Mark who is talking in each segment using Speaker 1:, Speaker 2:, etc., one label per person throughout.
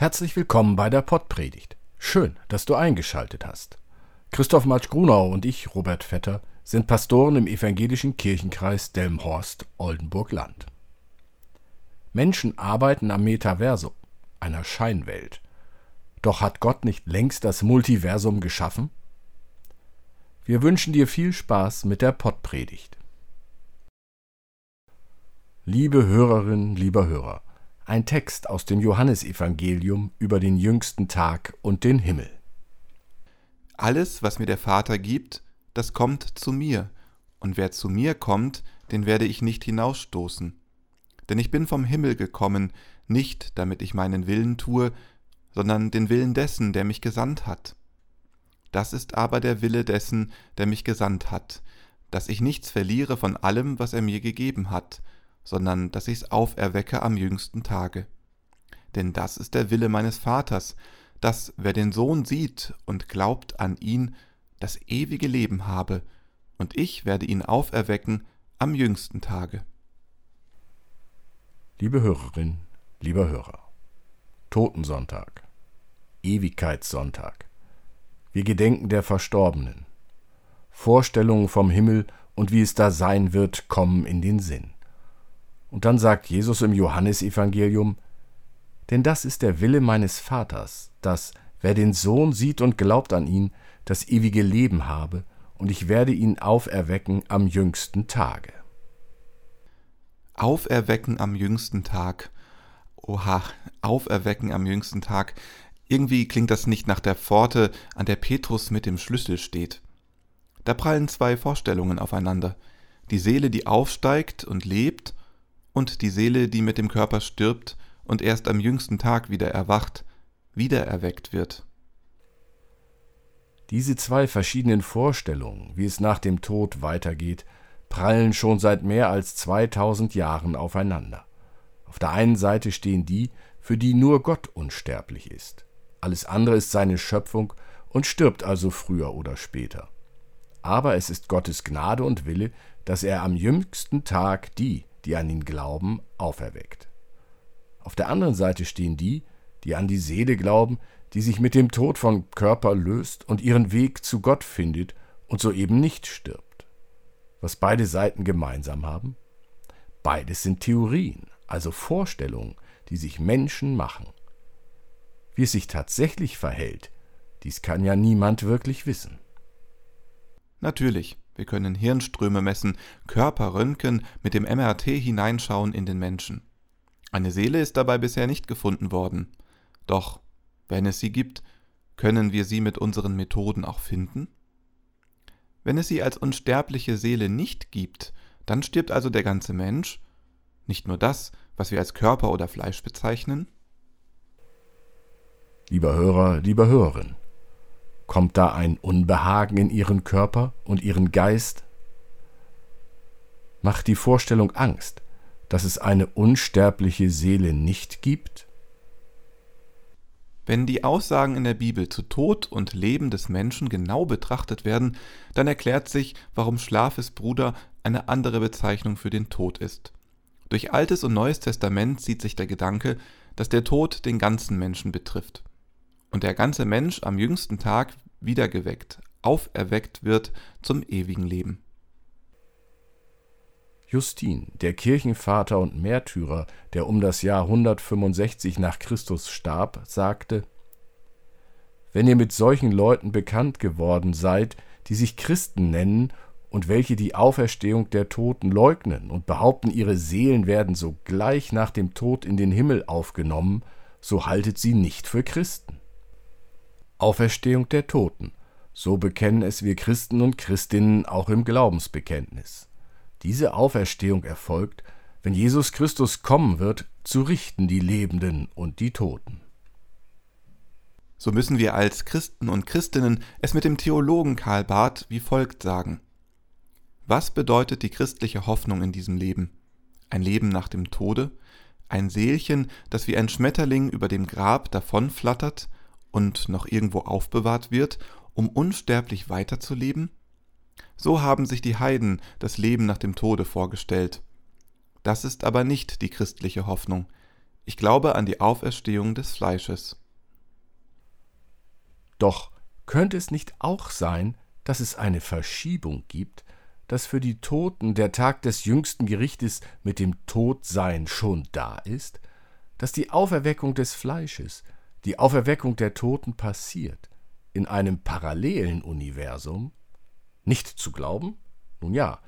Speaker 1: Herzlich willkommen bei der Pottpredigt. Schön, dass du eingeschaltet hast. Christoph Matsch-Grunau und ich, Robert Vetter, sind Pastoren im evangelischen Kirchenkreis Delmhorst-Oldenburg-Land. Menschen arbeiten am Metaversum, einer Scheinwelt. Doch hat Gott nicht längst das Multiversum geschaffen? Wir wünschen dir viel Spaß mit der Pottpredigt. Liebe Hörerinnen, lieber Hörer, ein Text aus dem Johannesevangelium über den jüngsten Tag und den Himmel.
Speaker 2: Alles, was mir der Vater gibt, das kommt zu mir, und wer zu mir kommt, den werde ich nicht hinausstoßen. Denn ich bin vom Himmel gekommen, nicht damit ich meinen Willen tue, sondern den Willen dessen, der mich gesandt hat. Das ist aber der Wille dessen, der mich gesandt hat, dass ich nichts verliere von allem, was er mir gegeben hat, sondern dass ich's auferwecke am jüngsten Tage. Denn das ist der Wille meines Vaters, dass wer den Sohn sieht und glaubt an ihn, das ewige Leben habe, und ich werde ihn auferwecken am jüngsten Tage.
Speaker 1: Liebe Hörerin, lieber Hörer, Totensonntag, Ewigkeitssonntag, wir gedenken der Verstorbenen, Vorstellungen vom Himmel und wie es da sein wird, kommen in den Sinn. Und dann sagt Jesus im Johannesevangelium, denn das ist der Wille meines Vaters, dass, wer den Sohn sieht und glaubt an ihn, das ewige Leben habe, und ich werde ihn auferwecken am jüngsten Tage.
Speaker 2: Auferwecken am jüngsten Tag. Oha, auferwecken am jüngsten Tag. Irgendwie klingt das nicht nach der Pforte, an der Petrus mit dem Schlüssel steht. Da prallen zwei Vorstellungen aufeinander. Die Seele, die aufsteigt und lebt, und die Seele, die mit dem Körper stirbt und erst am jüngsten Tag wieder erwacht, wiedererweckt wird.
Speaker 1: Diese zwei verschiedenen Vorstellungen, wie es nach dem Tod weitergeht, prallen schon seit mehr als 2000 Jahren aufeinander. Auf der einen Seite stehen die, für die nur Gott unsterblich ist. Alles andere ist seine Schöpfung und stirbt also früher oder später. Aber es ist Gottes Gnade und Wille, dass er am jüngsten Tag die, die an ihn glauben, auferweckt. Auf der anderen Seite stehen die, die an die Seele glauben, die sich mit dem Tod vom Körper löst und ihren Weg zu Gott findet und so eben nicht stirbt. Was beide Seiten gemeinsam haben? Beides sind Theorien, also Vorstellungen, die sich Menschen machen. Wie es sich tatsächlich verhält, dies kann ja niemand wirklich wissen.
Speaker 2: Natürlich, wir können Hirnströme messen, Körper röntgen, mit dem MRT hineinschauen in den Menschen. Eine Seele ist dabei bisher nicht gefunden worden. Doch, wenn es sie gibt, können wir sie mit unseren Methoden auch finden? Wenn es sie als unsterbliche Seele nicht gibt, dann stirbt also der ganze Mensch, nicht nur das, was wir als Körper oder Fleisch bezeichnen?
Speaker 1: Lieber Hörer, lieber Hörerin, Kommt da ein Unbehagen in ihren Körper und ihren Geist? Macht die Vorstellung Angst, dass es eine unsterbliche Seele nicht gibt?
Speaker 2: Wenn die Aussagen in der Bibel zu Tod und Leben des Menschen genau betrachtet werden, dann erklärt sich, warum Schlafesbruder eine andere Bezeichnung für den Tod ist. Durch Altes und Neues Testament zieht sich der Gedanke, dass der Tod den ganzen Menschen betrifft und der ganze Mensch am jüngsten Tag wiedergeweckt, auferweckt wird zum ewigen Leben.
Speaker 1: Justin, der Kirchenvater und Märtyrer, der um das Jahr 165 nach Christus starb, sagte, Wenn ihr mit solchen Leuten bekannt geworden seid, die sich Christen nennen und welche die Auferstehung der Toten leugnen und behaupten, ihre Seelen werden sogleich nach dem Tod in den Himmel aufgenommen, so haltet sie nicht für Christen. Auferstehung der Toten. So bekennen es wir Christen und Christinnen auch im Glaubensbekenntnis. Diese Auferstehung erfolgt, wenn Jesus Christus kommen wird, zu richten die Lebenden und die Toten.
Speaker 2: So müssen wir als Christen und Christinnen es mit dem Theologen Karl Barth wie folgt sagen. Was bedeutet die christliche Hoffnung in diesem Leben? Ein Leben nach dem Tode? Ein Seelchen, das wie ein Schmetterling über dem Grab davonflattert und noch irgendwo aufbewahrt wird, um unsterblich weiterzuleben? So haben sich die Heiden das Leben nach dem Tode vorgestellt. Das ist aber nicht die christliche Hoffnung. Ich glaube an die Auferstehung des Fleisches.
Speaker 1: Doch könnte es nicht auch sein, dass es eine Verschiebung gibt, dass für die Toten der Tag des jüngsten Gerichtes mit dem Todsein schon da ist, dass die Auferweckung des Fleisches, die Auferweckung der Toten passiert, in einem parallelen Universum? Nicht zu glauben? Nun ja,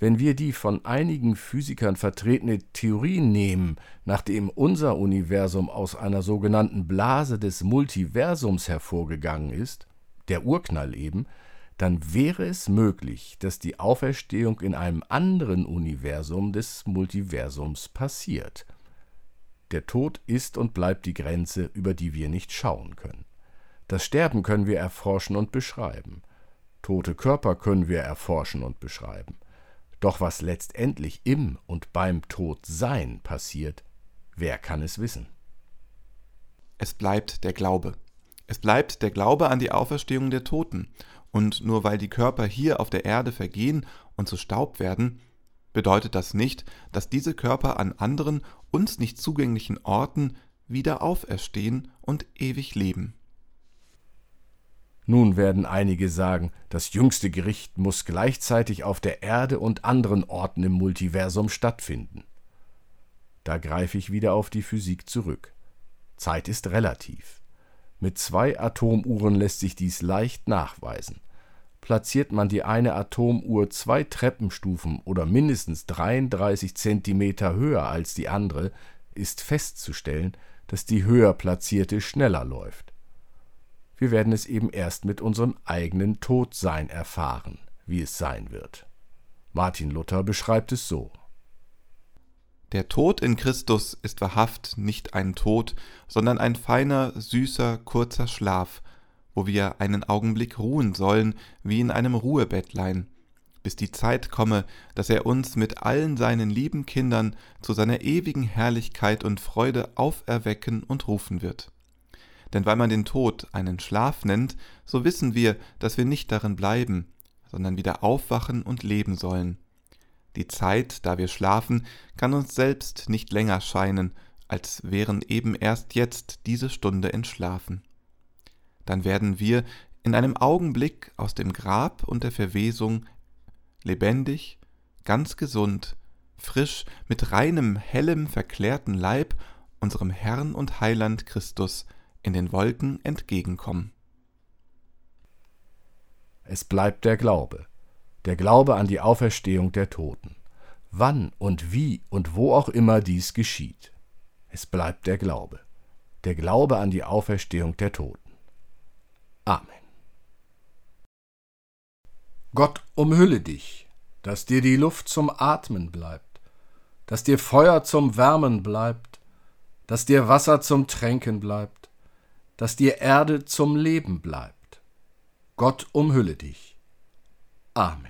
Speaker 1: wenn wir die von einigen Physikern vertretene Theorie nehmen, nachdem unser Universum aus einer sogenannten Blase des Multiversums hervorgegangen ist, der Urknall eben, dann wäre es möglich, dass die Auferstehung in einem anderen Universum des Multiversums passiert. Der Tod ist und bleibt die Grenze, über die wir nicht schauen können. Das Sterben können wir erforschen und beschreiben. Tote Körper können wir erforschen und beschreiben. Doch was letztendlich im und beim Todsein passiert, wer kann es wissen?
Speaker 2: Es bleibt der Glaube. Es bleibt der Glaube an die Auferstehung der Toten. Und nur weil die Körper hier auf der Erde vergehen und zu Staub werden, bedeutet das nicht, dass diese Körper an anderen, uns nicht zugänglichen Orten wieder auferstehen und ewig leben.
Speaker 1: Nun werden einige sagen, das jüngste Gericht muss gleichzeitig auf der Erde und anderen Orten im Multiversum stattfinden. Da greife ich wieder auf die Physik zurück. Zeit ist relativ. Mit zwei Atomuhren lässt sich dies leicht nachweisen. Platziert man die eine Atomuhr zwei Treppenstufen oder mindestens 33 Zentimeter höher als die andere, ist festzustellen, dass die höher platzierte schneller läuft. Wir werden es eben erst mit unserem eigenen Todsein erfahren, wie es sein wird. Martin Luther beschreibt es so.
Speaker 2: Der Tod in Christus ist wahrhaft nicht ein Tod, sondern ein feiner, süßer, kurzer Schlaf, wo wir einen Augenblick ruhen sollen, wie in einem Ruhebettlein, bis die Zeit komme, dass er uns mit allen seinen lieben Kindern zu seiner ewigen Herrlichkeit und Freude auferwecken und rufen wird. Denn weil man den Tod einen Schlaf nennt, so wissen wir, dass wir nicht darin bleiben, sondern wieder aufwachen und leben sollen. Die Zeit, da wir schlafen, kann uns selbst nicht länger scheinen, als wären eben erst jetzt diese Stunde entschlafen. Dann werden wir in einem Augenblick aus dem Grab und der Verwesung lebendig, ganz gesund, frisch, mit reinem, hellem, verklärten Leib unserem Herrn und Heiland Christus in den Wolken entgegenkommen.
Speaker 1: Es bleibt der Glaube, der Glaube an die Auferstehung der Toten, wann und wie und wo auch immer dies geschieht. Es bleibt der Glaube, der Glaube an die Auferstehung der Toten. Amen. Gott umhülle dich, dass dir die Luft zum Atmen bleibt, dass dir Feuer zum Wärmen bleibt, dass dir Wasser zum Tränken bleibt, dass dir Erde zum Leben bleibt. Gott umhülle dich. Amen.